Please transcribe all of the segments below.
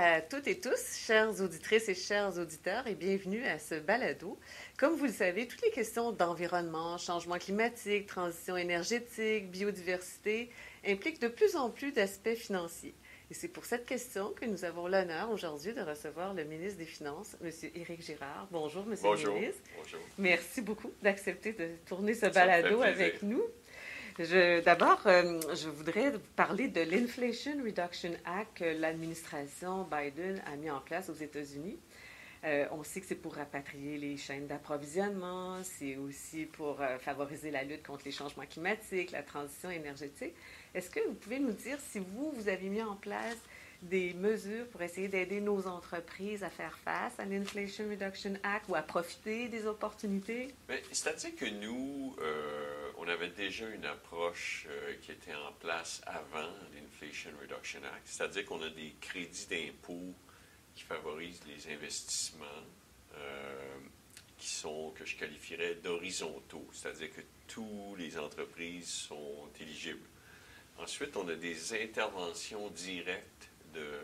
À toutes et tous, chères auditrices et chers auditeurs, et bienvenue à ce balado. Comme vous le savez, toutes les questions d'environnement, changement climatique, transition énergétique, biodiversité impliquent de plus en plus d'aspects financiers. Et c'est pour cette question que nous avons l'honneur aujourd'hui de recevoir le ministre des Finances, M. Éric Girard. Bonjour, M. Bonjour. le ministre. Bonjour. Merci beaucoup d'accepter de tourner ce balado avec nous. D'abord, euh, je voudrais parler de l'Inflation Reduction Act que l'administration Biden a mis en place aux États-Unis. Euh, on sait que c'est pour rapatrier les chaînes d'approvisionnement, c'est aussi pour euh, favoriser la lutte contre les changements climatiques, la transition énergétique. Est-ce que vous pouvez nous dire si vous, vous avez mis en place des mesures pour essayer d'aider nos entreprises à faire face à l'Inflation Reduction Act ou à profiter des opportunités? C'est-à-dire que nous, on avait déjà une approche euh, qui était en place avant l'Inflation Reduction Act, c'est-à-dire qu'on a des crédits d'impôt qui favorisent les investissements euh, qui sont, que je qualifierais d'horizontaux, c'est-à-dire que toutes les entreprises sont éligibles. Ensuite, on a des interventions directes de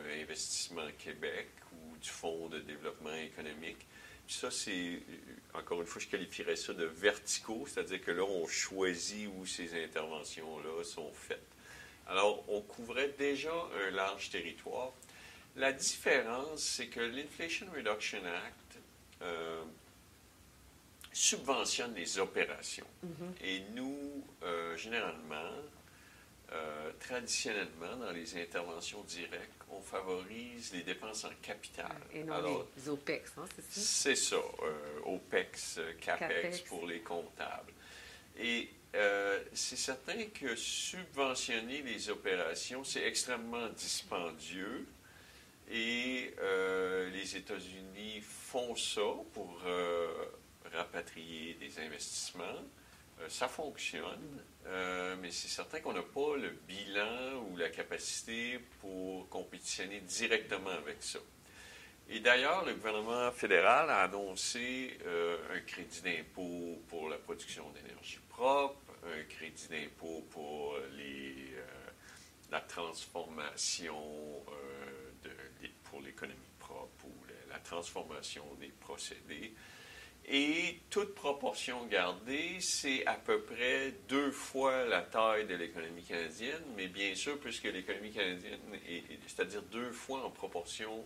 Québec ou du Fonds de développement économique. Ça, c'est, euh, encore une fois, je qualifierais ça de verticaux, c'est-à-dire que là, on choisit où ces interventions-là sont faites. Alors, on couvrait déjà un large territoire. La différence, c'est que l'Inflation Reduction Act euh, subventionne les opérations. Et nous, euh, généralement, euh, traditionnellement, dans les interventions directes, on favorise les dépenses en capital. Et non Alors, les OPEX, hein, c'est ça? c'est ça, euh, OPEX, euh, CAPEX, CAPEX. pour les comptables. Et euh, c'est certain que subventionner les opérations, c'est extrêmement dispendieux. Et euh, les États-Unis font ça pour rapatrier des investissements. Euh, ça fonctionne, euh, mais c'est certain qu'on n'a pas le bilan ou la capacité pour compétitionner directement avec ça. Et d'ailleurs, le gouvernement fédéral a annoncé euh, un crédit d'impôt pour la production d'énergie propre, un crédit d'impôt pour la transformation pour l'économie propre ou la transformation des procédés. Et toute proportion gardée, c'est à peu près deux fois la taille de l'économie canadienne, mais bien sûr, puisque l'économie canadienne est, est- c'est-à-dire deux fois en proportion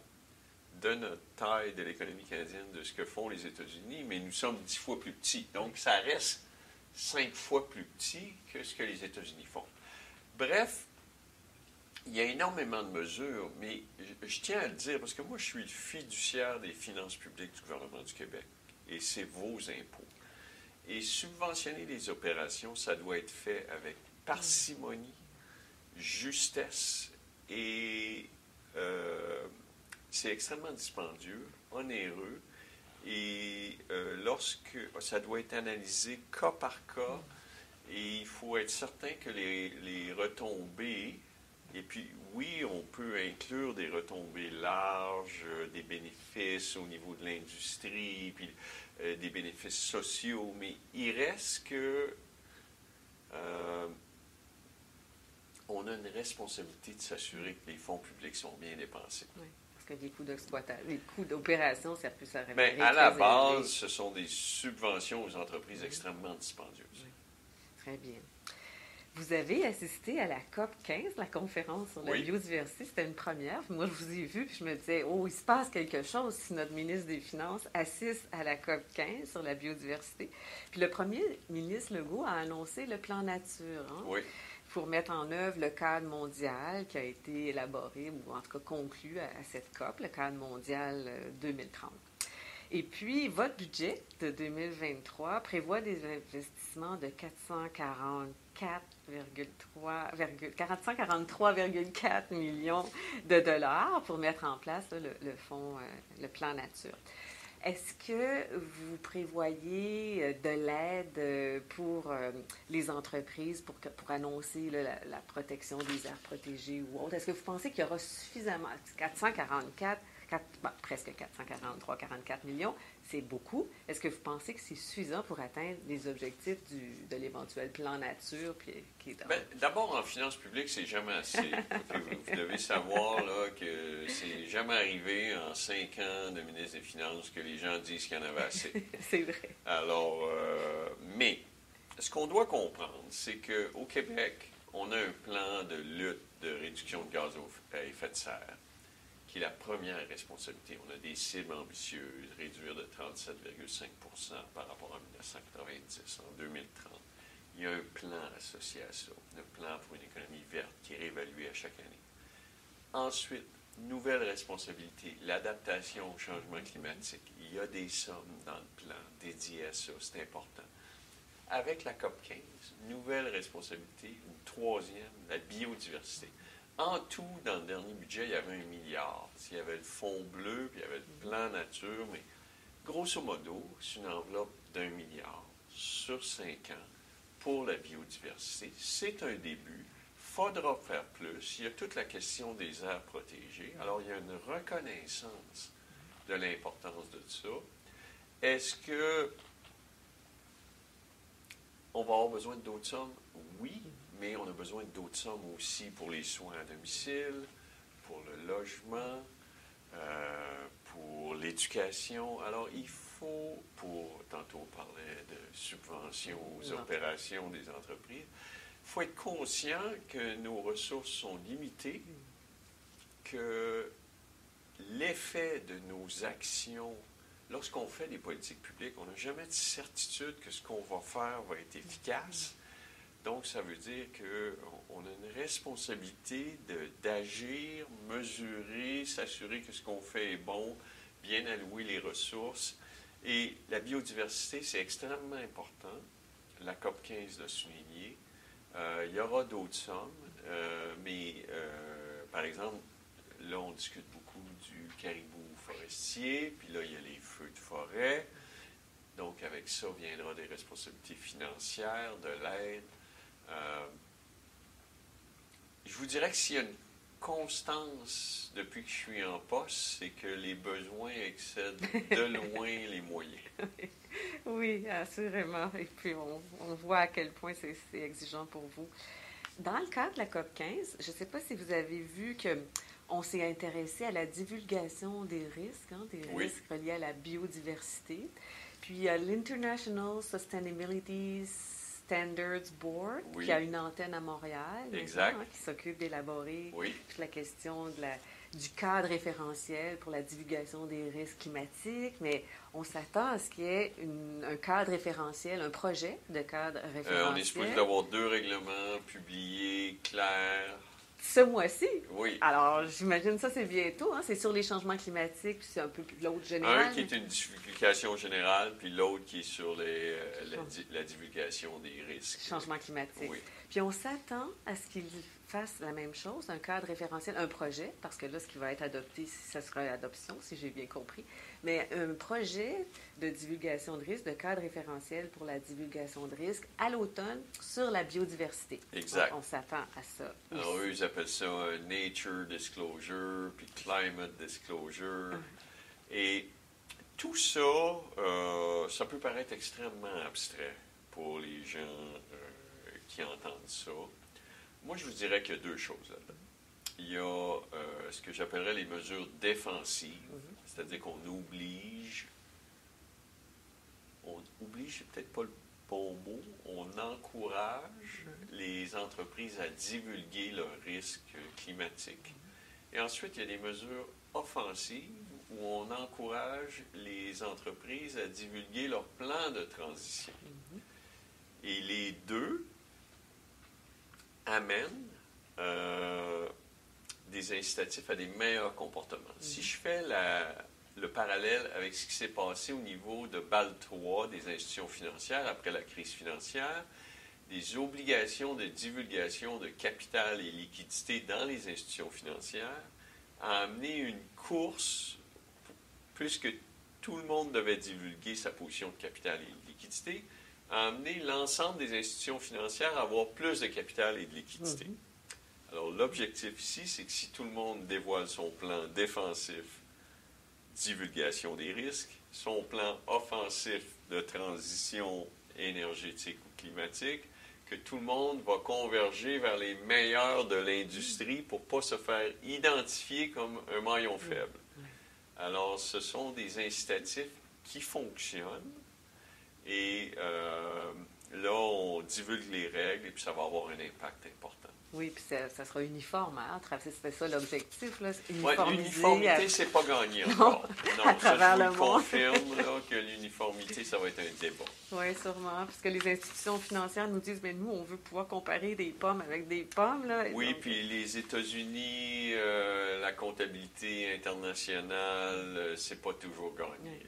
de notre taille de l'économie canadienne, de ce que font les États-Unis, mais nous sommes dix fois plus petits. Donc, ça reste cinq fois plus petit que ce que les États-Unis font. Bref, il y a énormément de mesures, mais je, je tiens à le dire parce que moi, je suis le fiduciaire des finances publiques du gouvernement du Québec et c'est vos impôts. Et subventionner les opérations, ça doit être fait avec parcimonie, justesse et euh, c'est extrêmement dispendieux, onéreux et euh, lorsque ça doit être analysé cas par cas et il faut être certain que les, les retombées et puis, oui, on peut inclure des retombées larges, euh, des bénéfices au niveau de l'industrie, puis euh, des bénéfices sociaux, mais il reste que euh, on a une responsabilité de s'assurer que les fonds publics sont bien dépensés. Oui, parce que les coûts d'exploitation, les coûts d'opération, ça peut révéler Mais à la base, élevé. ce sont des subventions aux entreprises extrêmement dispendieuses. Très bien. Vous avez assisté à la COP 15, la conférence sur la Oui. biodiversité. C'était une première. Moi, je vous ai vu, puis je me disais, oh, il se passe quelque chose si notre ministre des Finances assiste à la COP 15 sur la biodiversité. Puis le premier ministre Legault a annoncé le plan nature. hein, Oui. pour mettre en œuvre le cadre mondial qui a été élaboré, ou en tout cas conclu à, à cette COP, le cadre mondial euh, 2030. Et puis, votre budget de 2023 prévoit des investissements de 444,3 virgule- 443,4 millions de dollars pour mettre en place le, le euh, le plan nature. Est-ce que vous prévoyez euh, de l'aide euh, pour les entreprises pour, pour annoncer la, la protection des aires protégées ou autre? Est-ce que vous pensez qu'il y aura suffisamment, 444, presque 443, 44 millions, c'est beaucoup. Est-ce que vous pensez que c'est suffisant pour atteindre les objectifs du, de l'éventuel plan nature? Puis, ben, D'abord, en finances publiques, c'est jamais assez. vous, devez savoir là, que c'est jamais arrivé en cinq ans de ministre des Finances que les gens disent qu'il y en avait assez. c'est vrai. Alors, euh, mais ce qu'on doit comprendre, c'est qu'au Québec, on a un plan de lutte de réduction de gaz à effet de serre la première responsabilité. On a des cibles ambitieuses, réduire de 37,5 par rapport à 1990 en 2030. Il y a un plan associé à ça, le plan pour une économie verte qui est réévalué à chaque année. Ensuite, nouvelle responsabilité, l'adaptation au changement climatique. Il y a des sommes dans le plan dédiées à ça, c'est important. Avec la COP 15, nouvelle responsabilité, une troisième, la biodiversité. En tout, dans le dernier budget, il y avait un milliard. Il y avait le fonds bleu, puis il y avait le plan nature, mais grosso modo, c'est une enveloppe d'un milliard sur cinq ans pour la biodiversité. C'est un début. Faudra faire plus. Il y a toute la question des aires protégées. Alors, il y a une reconnaissance de l'importance de ça. Est-ce que on va avoir besoin d'autres sommes? Oui mais on a besoin d'autres sommes aussi pour les soins à domicile, pour le logement, euh, pour l'éducation. Alors, il faut, pour, tantôt on parlait de subventions aux opérations des entreprises, il faut être conscient que nos ressources sont limitées, que l'effet de nos actions, lorsqu'on fait des politiques publiques, on n'a jamais de certitude que ce qu'on va faire va être efficace. Donc, ça veut dire qu'on a une responsabilité d'agir, mesurer, s'assurer que ce qu'on fait est bon, bien allouer les ressources. Et la biodiversité, c'est extrêmement important. La COP 15 l'a souligné. Euh, il y aura d'autres sommes, euh, mais euh, par exemple, là, on discute beaucoup du caribou forestier, puis là, il y a les feux de forêt. Donc, avec ça viendra des responsabilités financières, de l'aide, euh, je vous dirais que s'il y a une constance depuis que je suis en poste, c'est que les besoins excèdent de loin les moyens. Oui, assurément. Et puis, on, voit à quel point c'est exigeant pour vous. Dans le cadre de la COP 15, je ne sais pas si vous avez vu que on s'est intéressé à la divulgation des risques, hein, des risques reliés à la biodiversité. Puis, l'International Sustainability Standards Board, qui a une antenne à Montréal, exact. Hein, qui s'occupe d'élaborer toute la question de la, du cadre référentiel pour la divulgation des risques climatiques, mais on s'attend à ce qu'il y ait un cadre référentiel, un projet de cadre référentiel. Euh, on est supposé d'avoir deux règlements publiés, clairs, ce mois-ci. Oui. Alors, j'imagine ça, c'est bientôt. Hein? C'est sur les changements climatiques, puis c'est un peu l'autre général. Un qui est une divulgation générale, puis l'autre qui est sur les, euh, la, divulgation des risques. Changement climatique. Oui. Puis on s'attend à ce qu'ils fassent la même chose, un cadre référentiel, un projet, parce que là, ce qui va être adopté, ça sera l'adoption, si j'ai bien compris, mais un projet de divulgation de risque, de cadre référentiel pour la divulgation de risque à l'automne sur la biodiversité. Exact. on s'attend à ça. Alors, eux, ils appellent ça euh, Nature Disclosure, puis Climate Disclosure. Et tout ça, euh, ça peut paraître extrêmement abstrait pour les gens euh, qui entendent ça. Moi, je vous dirais qu'il y a deux choses là-dedans. Il y a ce que j'appellerais les mesures défensives. Mm-hmm. C'est-à-dire qu'on oblige, on oblige, c'est peut-être pas le bon mot, on encourage les entreprises à divulguer leurs risques climatiques. Et ensuite, il y a des mesures offensives où on encourage les entreprises à divulguer leur plan de transition. Et les deux amènent euh, des incitatifs à des meilleurs comportements. Si je fais le parallèle avec ce qui s'est passé au niveau de BAL 3 des institutions financières après la crise financière, des obligations de divulgation de capital et liquidité dans les institutions financières a amené une course, puisque tout le monde devait divulguer sa position de capital et de liquidité, a amené l'ensemble des institutions financières à avoir plus de capital et de liquidité. Mm-hmm. Alors, l'objectif ici, c'est que si tout le monde dévoile son plan défensif divulgation des risques, son plan offensif de transition énergétique ou climatique, que tout le monde va converger vers les meilleurs de l'industrie pour ne pas se faire identifier comme un maillon faible. Alors, ce sont des incitatifs qui fonctionnent et euh, là, on divulgue les règles et puis ça va avoir un impact important. Oui, puis ça, sera uniforme. Hein? C'était ça l'objectif. L'uniformité, c'est pas gagné encore. Non, à travers je vous confirme que l'uniformité, ça va être un débat. Oui, sûrement. Parce que les institutions financières nous disent, mais nous, on veut pouvoir comparer des pommes avec des pommes. Là, oui, puis les États-Unis, euh, la comptabilité internationale, euh, c'est pas toujours gagné.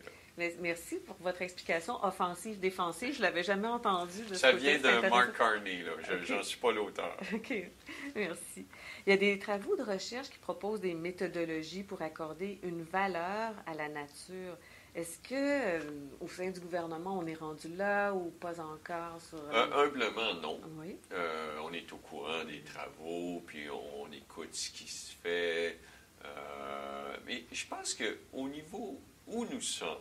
Merci pour votre explication offensive-défensive. Je ne l'avais jamais entendu. Ça vient de Mark Carney. Je n'en suis pas l'auteur. OK. Merci. Il y a des travaux de recherche qui proposent des méthodologies pour accorder une valeur à la nature. Est-ce que euh, au sein du gouvernement, on est rendu là ou pas encore? Sur, euh, euh, humblement, non. Oui. on est au courant des travaux, puis on, écoute ce qui se fait. mais je pense qu'au niveau où nous sommes,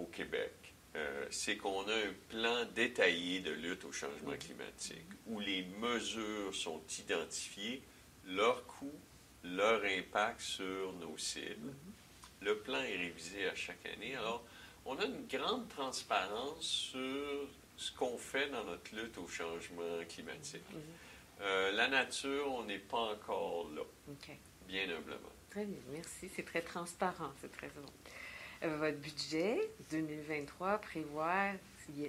au Québec, euh, c'est qu'on a un plan détaillé de lutte au changement climatique où les mesures sont identifiées, leur coût, leur impact sur nos cibles. Mm-hmm. Le plan est révisé à chaque année. Alors, on a une grande transparence sur ce qu'on fait dans notre lutte au changement climatique. Euh, la nature, on n'est pas encore là, bien humblement. Très bien, merci. C'est très transparent, c'est très bon. Euh, votre budget 2023 prévoit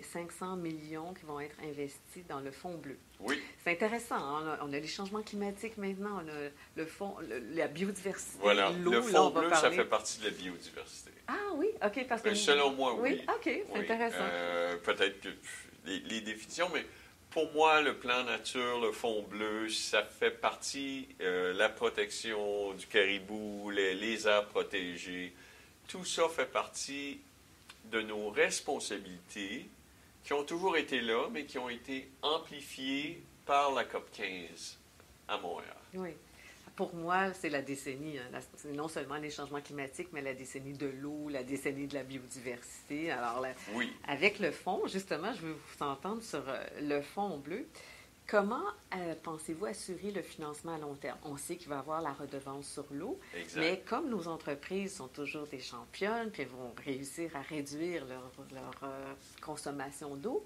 500 millions qui vont être investis dans le fonds bleu. Oui. C'est intéressant. Hein. On, a, les changements climatiques maintenant, on a le fonds, la biodiversité. Voilà. Le fonds bleu, ça fait partie de la biodiversité. Ah oui, OK. Parce que... Selon moi, oui. Oui, OK, c'est intéressant. Euh, peut-être que les, définitions, mais pour moi, le plan nature, le fonds bleu, ça fait partie euh, la protection du caribou, les, les aires protégées, tout ça fait partie de nos responsabilités qui ont toujours été là, mais qui ont été amplifiées par la COP 15 à Montréal. Oui. Pour moi, c'est la décennie, hein. non seulement les changements climatiques, mais la décennie de l'eau, la décennie de la biodiversité. Alors, oui. avec le fond, justement, je veux vous entendre sur euh, le fond bleu. Comment euh, pensez-vous assurer le financement à long terme? On sait qu'il va y avoir la redevance sur l'eau, mais comme nos entreprises sont toujours des championnes, puis vont réussir à réduire leur, euh, consommation d'eau,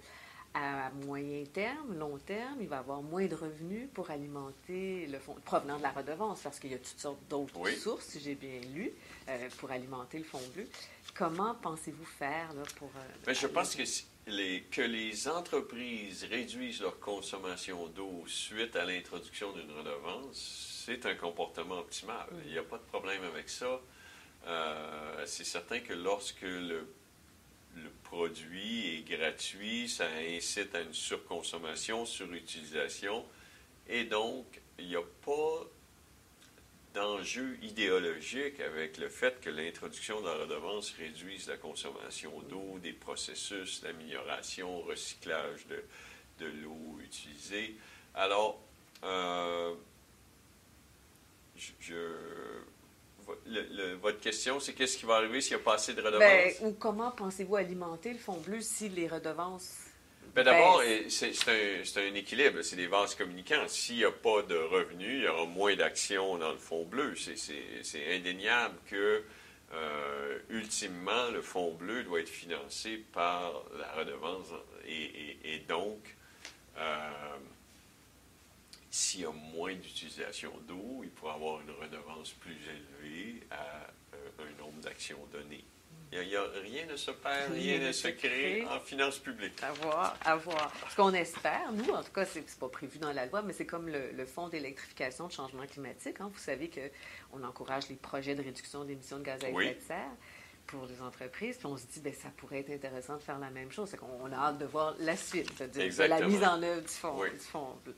à moyen terme, long terme, il va y avoir moins de revenus pour alimenter le fonds, provenant de la redevance, parce qu'il y a toutes sortes d'autres sources, si j'ai bien lu, euh, pour alimenter le fonds bleu. Comment pensez-vous faire là, pour... Mais je pense que que les entreprises réduisent leur consommation d'eau suite à l'introduction d'une redevance, c'est un comportement optimal. Il n'y a pas de problème avec ça. Euh, c'est certain que lorsque le, le, produit est gratuit, ça incite à une surconsommation, surutilisation, et donc il n'y a pas d'enjeu idéologique avec le fait que l'introduction de la redevance réduise la consommation d'eau, des processus d'amélioration, recyclage de, de l'eau utilisée. Alors, euh, je, votre question, c'est qu'est-ce qui va arriver s'il n'y a pas assez de redevances? Ben, ou comment pensez-vous alimenter le fonds bleu si les redevances ben, d'abord, c'est un, équilibre, c'est des vases communicants. S'il n'y a pas de revenus, il y aura moins d'actions dans le fonds bleu. C'est indéniable que, euh, ultimement, le fonds bleu doit être financé par la redevance. Et, donc, euh, s'il y a moins d'utilisation d'eau, il pourra avoir une redevance plus élevée à euh, un nombre d'actions données. Il n'y a, rien ne se perd, rien, ne se crée en finances publiques. À voir, à voir. Ce qu'on espère, nous, en tout cas, ce n'est pas prévu dans la loi, mais c'est comme le, Fonds d'électrification de changement climatique. Hein. Vous savez qu'on encourage les projets de réduction d'émissions de gaz à effet de serre pour les entreprises. Puis on se dit, bien, ça pourrait être intéressant de faire la même chose. C'est qu'on a hâte de voir la suite, de, la mise en œuvre du fonds, du fonds bleu.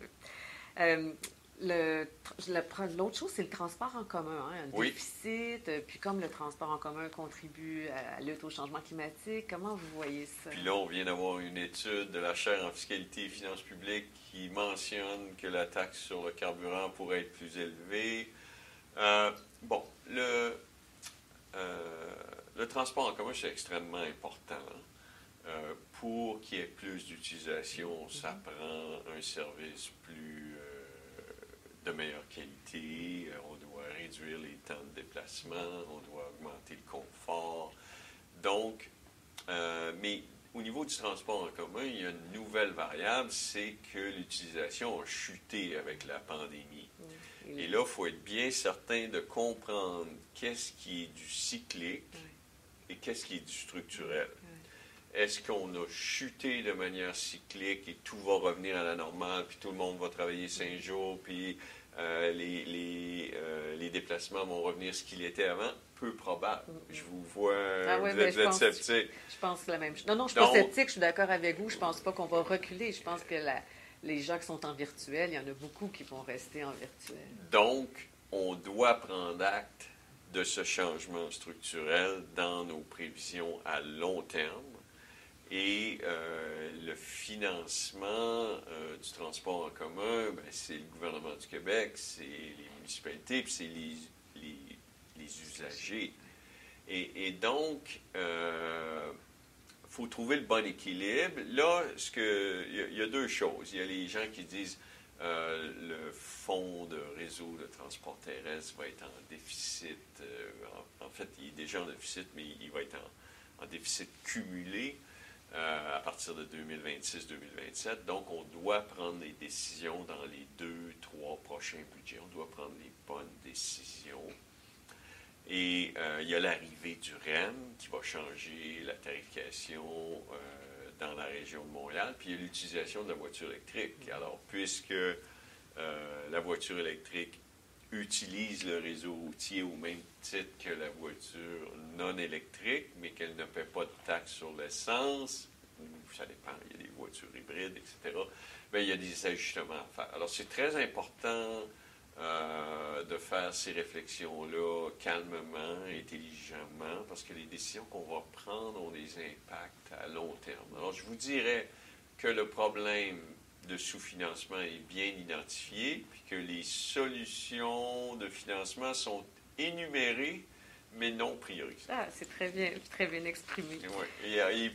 Euh, L'autre chose, c'est le transport en commun. Hein, un déficit, euh, puis comme le transport en commun contribue à la lutte au changement climatique, comment vous voyez ça? Puis là, on vient d'avoir une étude de la chaire en fiscalité et finances publiques qui mentionne que la taxe sur le carburant pourrait être plus élevée. Euh, bon, le, euh, le transport en commun, c'est extrêmement important. Euh, pour qu'il y ait plus d'utilisation, ça mm-hmm. prend un service plus de meilleure qualité. on doit réduire les temps de déplacement, on doit augmenter le confort. Donc, mais au niveau du transport en commun, il y a une nouvelle variable, c'est que l'utilisation a chuté avec la pandémie. Et là, il faut être bien certain de comprendre qu'est-ce qui est du cyclique et qu'est-ce qui est du structurel. Est-ce qu'on a chuté de manière cyclique et tout va revenir à la normale, puis tout le monde va travailler cinq jours, puis euh, les, les, euh, les, déplacements vont revenir ce qu'il était avant? Peu probable. Je vous vois, ah vous êtes, sceptique. Je pense la même chose. Non, non, je suis pas sceptique, je suis d'accord avec vous. Je pense pas qu'on va reculer. Je pense que la, les gens qui sont en virtuel, il y en a beaucoup qui vont rester en virtuel. Donc, on doit prendre acte de ce changement structurel dans nos prévisions à long terme. Et euh, le financement euh, du transport en commun, ben, c'est le gouvernement du Québec, c'est les municipalités, puis c'est les, usagers. Et, donc, euh, faut trouver le bon équilibre. Là, il y, a deux choses. Il y a les gens qui disent le fonds de réseau de transport terrestre va être en déficit. En, fait, il est déjà en déficit, mais il va être en, déficit cumulé euh, à partir de 2026-2027. Donc, on doit prendre des décisions dans les deux, trois prochains budgets. On doit prendre les bonnes décisions. Et euh, il y a l'arrivée du REM qui va changer la tarification euh, dans la région de Montréal, puis il y a l'utilisation de la voiture électrique. Alors, puisque la voiture électrique utilise le réseau routier au même titre que la voiture non électrique, mais qu'elle ne paie pas de taxes sur l'essence, ça dépend, il y a des voitures hybrides, etc., bien, il y a des ajustements à faire. Alors, c'est très important euh, de faire ces réflexions-là calmement, intelligemment, parce que les décisions qu'on va prendre ont des impacts à long terme. Alors, je vous dirais que le problème de sous-financement est bien identifié, puis que les solutions de financement sont énumérées, mais non priorisées. Ah, c'est très bien, très bien exprimé. Oui, il y a, il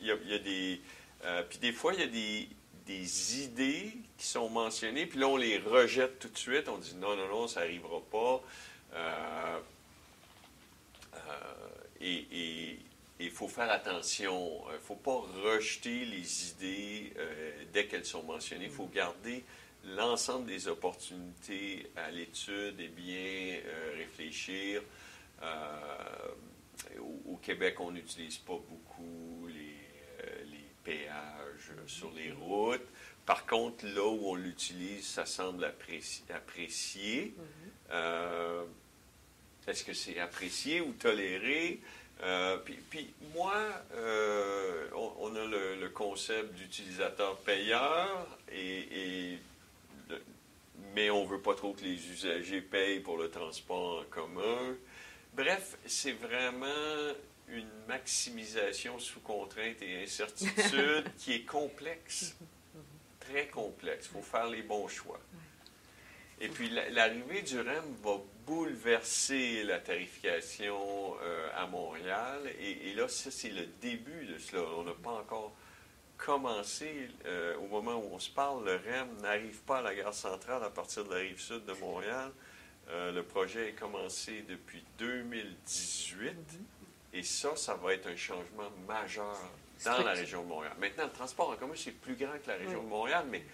y a, des... Euh, puis des fois, il y a des des idées qui sont mentionnées, puis là, on les rejette tout de suite. On dit non, non, non, ça n'arrivera pas. Euh, euh, et il faut faire attention. Il ne faut pas rejeter les idées euh, dès qu'elles sont mentionnées. Il faut garder l'ensemble des opportunités à l'étude et bien réfléchir. Au, au, Québec, on n'utilise pas beaucoup les, les péages sur les routes. Par contre, là où on l'utilise, ça semble apprécié. Mm-hmm. Euh, est-ce que c'est apprécié ou toléré? Euh, puis, moi, euh, on, a le, concept d'utilisateur payeur, et, mais on ne veut pas trop que les usagers payent pour le transport en commun. Bref, c'est vraiment une maximisation sous contrainte et incertitude qui est complexe, très complexe. Il faut faire les bons choix. Et puis l'arrivée du REM va bouleverser la tarification euh, à Montréal. Et, là, ça, c'est le début de cela. On n'a pas encore commencé. Euh, au moment où on se parle, le REM n'arrive pas à la gare centrale à partir de la rive sud de Montréal. Euh, le projet est commencé depuis 2018. Et ça, ça va être un changement majeur dans la région de Montréal. Maintenant, le transport en commun, c'est plus grand que la région de Montréal, mais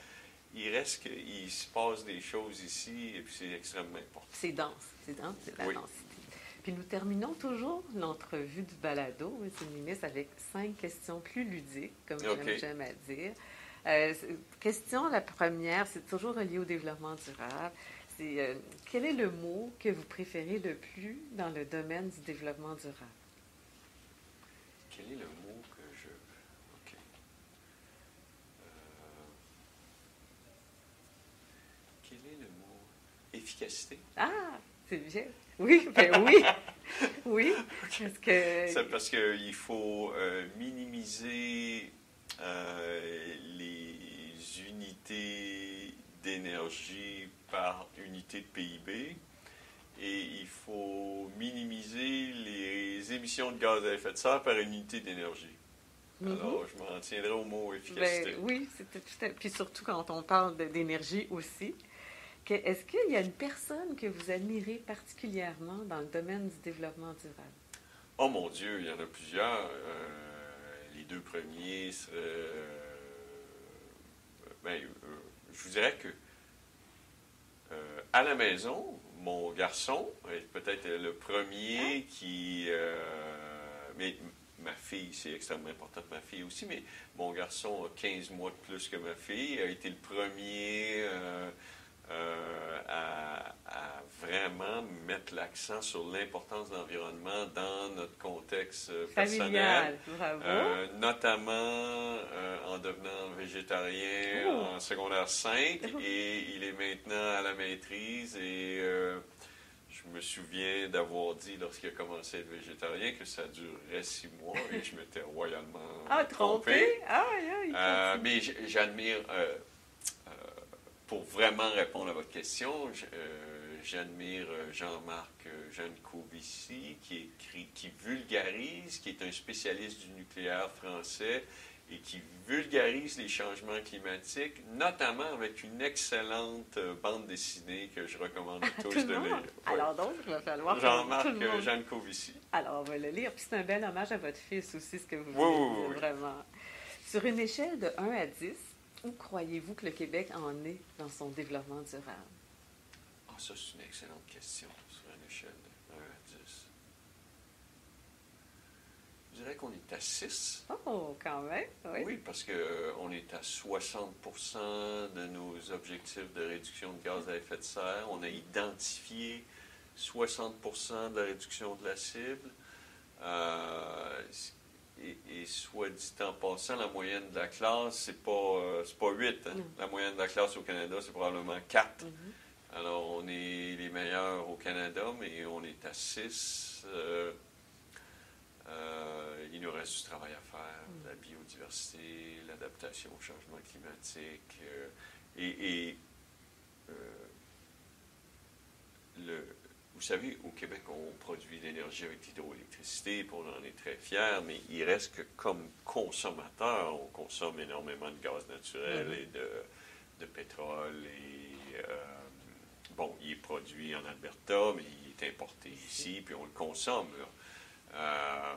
il reste qu'il se passe des choses ici et puis c'est extrêmement important. C'est dense, c'est dense, c'est la densité. Puis nous terminons toujours l'entrevue du balado, M. le ministre, avec cinq questions plus ludiques, comme j'aime à dire. Euh, question, la première, c'est toujours relié au développement durable. C'est euh, quel est le mot que vous préférez le plus dans le domaine du développement durable? quel est le mot que je. OK. Euh, quel est le mot Ah, c'est bien. Oui, ben oui. oui. Parce que. C'est parce qu'il faut euh, minimiser euh, les unités d'énergie par unité de PIB et il faut minimiser les émissions de gaz à effet de serre par unité d'énergie. Mhm. Alors, je m'en tiendrai au mot efficacité. Ben, oui, c'était tout à- Puis surtout quand on parle d'énergie aussi. Est-ce qu'il y a une personne que vous admirez particulièrement dans le domaine du développement durable? Oh mon Dieu, il y en a plusieurs. Euh, les deux premiers seraient. euh, ben, euh, je vous dirais que euh, à la maison, mon garçon est peut-être le premier qui. euh, mais ma fille, c'est extrêmement important ma fille aussi, mais mon garçon a 15 mois de plus que ma fille, a été le premier. Euh, à, à vraiment mettre l'accent sur l'importance de l'environnement dans notre contexte euh, personnel. Familial, bravo. Euh, notamment euh, en devenant végétarien Oh. en secondaire 5 Oh. et il est maintenant à la maîtrise et je me souviens d'avoir dit lorsqu'il a commencé à être végétarien que ça durerait six mois et je m'étais royalement ah, trompé? Ah, aïe, aïe, euh, mais j'admire, euh, pour vraiment répondre à votre question, euh, j'admire euh, Jean-Marc euh, qui, écrit, qui vulgarise, qui est un spécialiste du nucléaire français et qui vulgarise les changements climatiques, notamment avec une excellente bande dessinée que je recommande à tous tout de lire. Alors donc, il va falloir Jean-Marc Jancovici. Alors, on va le lire. Puis c'est un bel hommage à votre fils aussi, ce que vous Oui, dire, oui. vraiment. Sur une échelle de 1 à 10, où croyez-vous que le Québec en est dans son développement durable? Ah, ça, c'est une excellente question sur une échelle de 1 à 10. Je dirais qu'on est à 6. Oh, quand même, oui. Oui, parce qu'on est à 60% de nos objectifs de réduction de gaz à effet de serre. On a identifié 60% de la réduction de la cible. Euh, et, et soit dit en passant, la moyenne de la classe, c'est pas, euh, pas 8. hein. La moyenne de la classe au Canada, c'est probablement 4. Mhm. Alors, on est les meilleurs au Canada, mais on est à 6. il nous reste du travail à faire, la biodiversité, l'adaptation au changement climatique. euh, et et, euh, le, vous savez, au Québec, on produit l'énergie avec l'hydroélectricité, puis on en est très fiers, mais il reste que comme consommateur, on consomme énormément de gaz naturel Mhm. et de, de pétrole. Et, euh, bon, il est produit en Alberta, mais il est importé ici, puis on le consomme. Euh,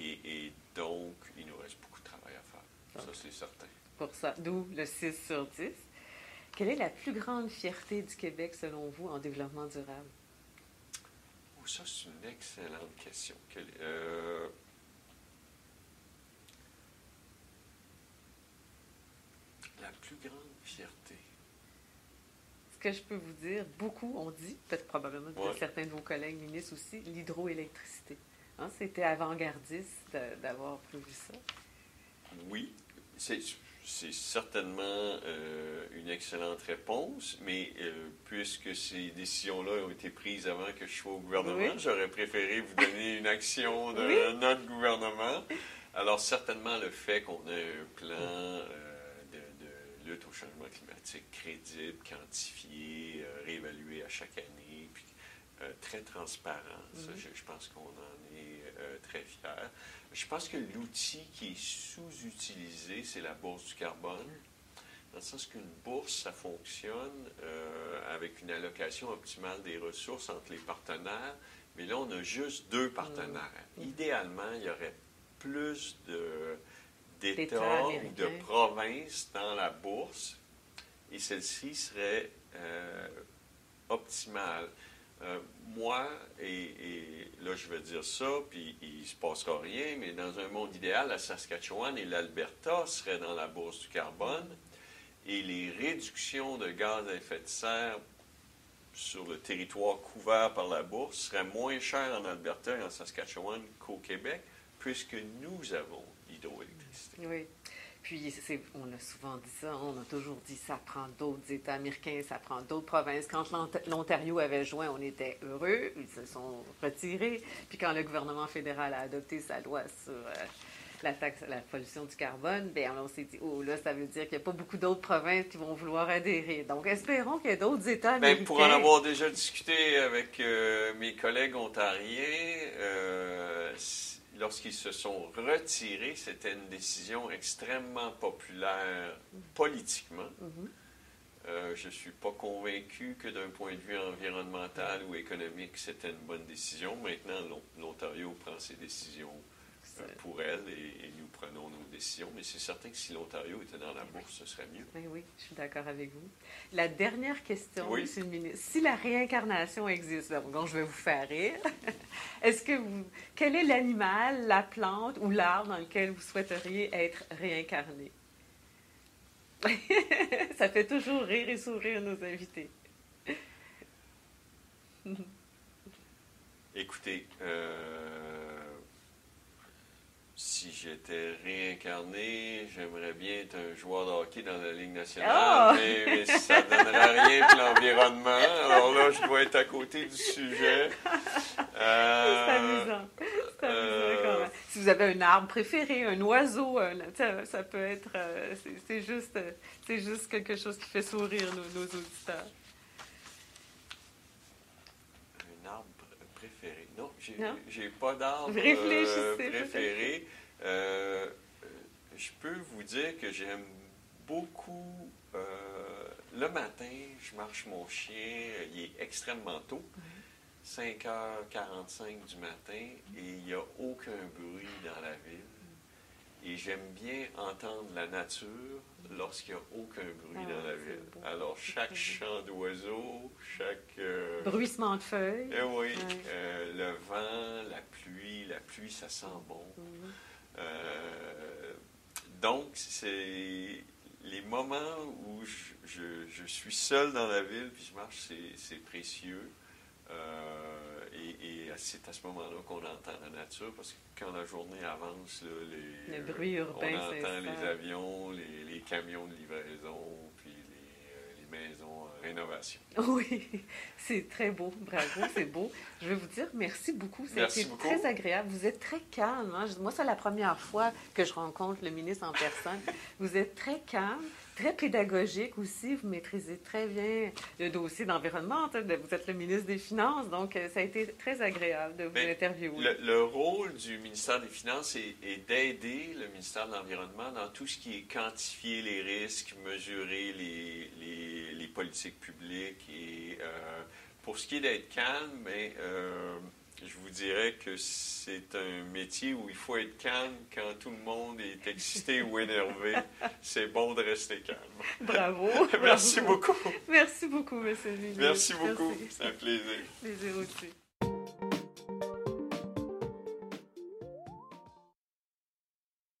et, et donc, il nous reste beaucoup de travail à faire. Ça, c'est certain. Pour ça, d'où le 6 sur 10. Quelle est la plus grande fierté du Québec, selon vous, en développement durable? Oh, ça, c'est une excellente question. Quelle- euh, la plus grande fierté. Ce que je peux vous dire, beaucoup ont dit, peut-être probablement Ouais. certains de vos collègues ministres aussi, l'hydroélectricité. Hein, C'était avant-gardiste d'avoir prévu ça. Oui, c'est c'est certainement euh, une excellente réponse, mais euh, puisque ces décisions-là ont été prises avant que je sois au gouvernement, Oui. j'aurais préféré vous donner une action de Oui. notre gouvernement. Alors certainement le fait qu'on ait un plan euh, de, de lutte au changement climatique crédible, quantifié, réévalué à chaque année, puis très transparent. Ça, Mhm. je, je pense qu'on en très fiers. Je pense que l'outil qui est sous-utilisé, c'est la bourse du carbone. Dans le sens qu'une bourse, ça fonctionne euh, avec une allocation optimale des ressources entre les partenaires, mais là, on a juste deux partenaires. Mm. Idéalement, il y aurait plus de- D'États ou de provinces dans la bourse, et celle-ci serait euh, optimale. Euh, moi, et, et là je vais dire ça, puis il ne se passera rien, mais dans un monde idéal, la Saskatchewan et l'Alberta seraient dans la bourse du carbone et les réductions de gaz à effet de serre sur le territoire couvert par la bourse seraient moins chères en Alberta et en Saskatchewan qu'au Québec, puisque nous avons l'hydroélectricité. Oui. Puis, c'est- on a souvent dit ça, on a toujours dit ça prend d'autres États américains, ça prend d'autres provinces. Quand l'Ont- l'Ontario avait joint, on était heureux, ils se sont retirés. Puis quand le gouvernement fédéral a adopté sa loi sur euh, la taxe, la pollution du carbone, bien, on s'est dit, oh là, ça veut dire qu'il n'y a pas beaucoup d'autres provinces qui vont vouloir adhérer. Donc, espérons qu'il y ait d'autres États américains. Bien, pour en avoir déjà discuté avec euh, mes collègues ontariens, euh, lorsqu'ils se sont retirés, c'était une décision extrêmement populaire politiquement. Mm-hmm. Euh, je ne suis pas convaincu que d'un point de vue environnemental ou économique, c'était une bonne décision. Maintenant, l'Ontario prend ses décisions pour elle et, nous prenons nos décisions. Mais c'est certain que si l'Ontario était dans la bourse, ce serait mieux. Oui, oui, je suis d'accord avec vous. La dernière question, oui. Monsieur le ministre. Si la réincarnation existe, donc je vais vous faire rire, est-ce que vous. Quel est l'animal, la plante ou l'arbre dans lequel vous souhaiteriez être réincarné? Ça fait toujours rire et sourire nos invités. Écoutez, euh, si j'étais réincarné, j'aimerais bien être un joueur de hockey dans la Ligue nationale, oh! mais, ça ne donnerait rien pour l'environnement. Alors là, je dois être à côté du sujet. Euh, c'est amusant. C'est amusant quand même. Si vous avez un arbre préféré, un oiseau, ça, peut être. Euh, c'est juste, juste quelque chose qui fait sourire nos, auditeurs. Un arbre préféré. Non, j'ai pas d'arbre euh, préféré. Euh, je peux vous dire que j'aime beaucoup. le matin, je marche mon chien, il est extrêmement tôt. 5h45 du matin et il n'y a aucun bruit dans la ville. Et j'aime bien entendre la nature lorsqu'il n'y a aucun bruit dans la ah, ville. Alors, chaque chant d'oiseau, chaque... Euh, Bruissement de feuilles. Eh oui, euh, le vent, la pluie. La pluie, ça sent bon. Mhm. Euh, donc, c'est les moments où je, je, suis seul dans la ville, puis je marche, c'est précieux. Euh, et, c'est à ce moment-là qu'on entend la nature, parce que quand la journée avance, les, le bruit urbain, on entend les avions, les, camions de livraison, puis les, euh, maisons en rénovation. Oui, c'est très beau, bravo, c'est beau. Je vais vous dire merci beaucoup, c'était très agréable. Vous êtes très calme. Hein. Moi, c'est la première fois que je rencontre le ministre en personne. Vous êtes très calme très pédagogique aussi. Vous maîtrisez très bien le dossier d'environnement. Vous êtes le ministre des Finances, donc euh, ça a été très agréable de vous ben, interviewer. Le, rôle du ministère des Finances est, d'aider le ministère de l'Environnement dans tout ce qui est quantifier les risques, mesurer les, les, politiques publiques. Et euh, pour ce qui est d'être calme, mais, ben, euh, je vous dirais que c'est un métier où il faut être calme quand tout le monde est excité ou énervé. C'est bon de rester calme. Bravo. Merci beaucoup. Merci beaucoup, M. le Merci beaucoup. C'est un plaisir. Plaisir aussi.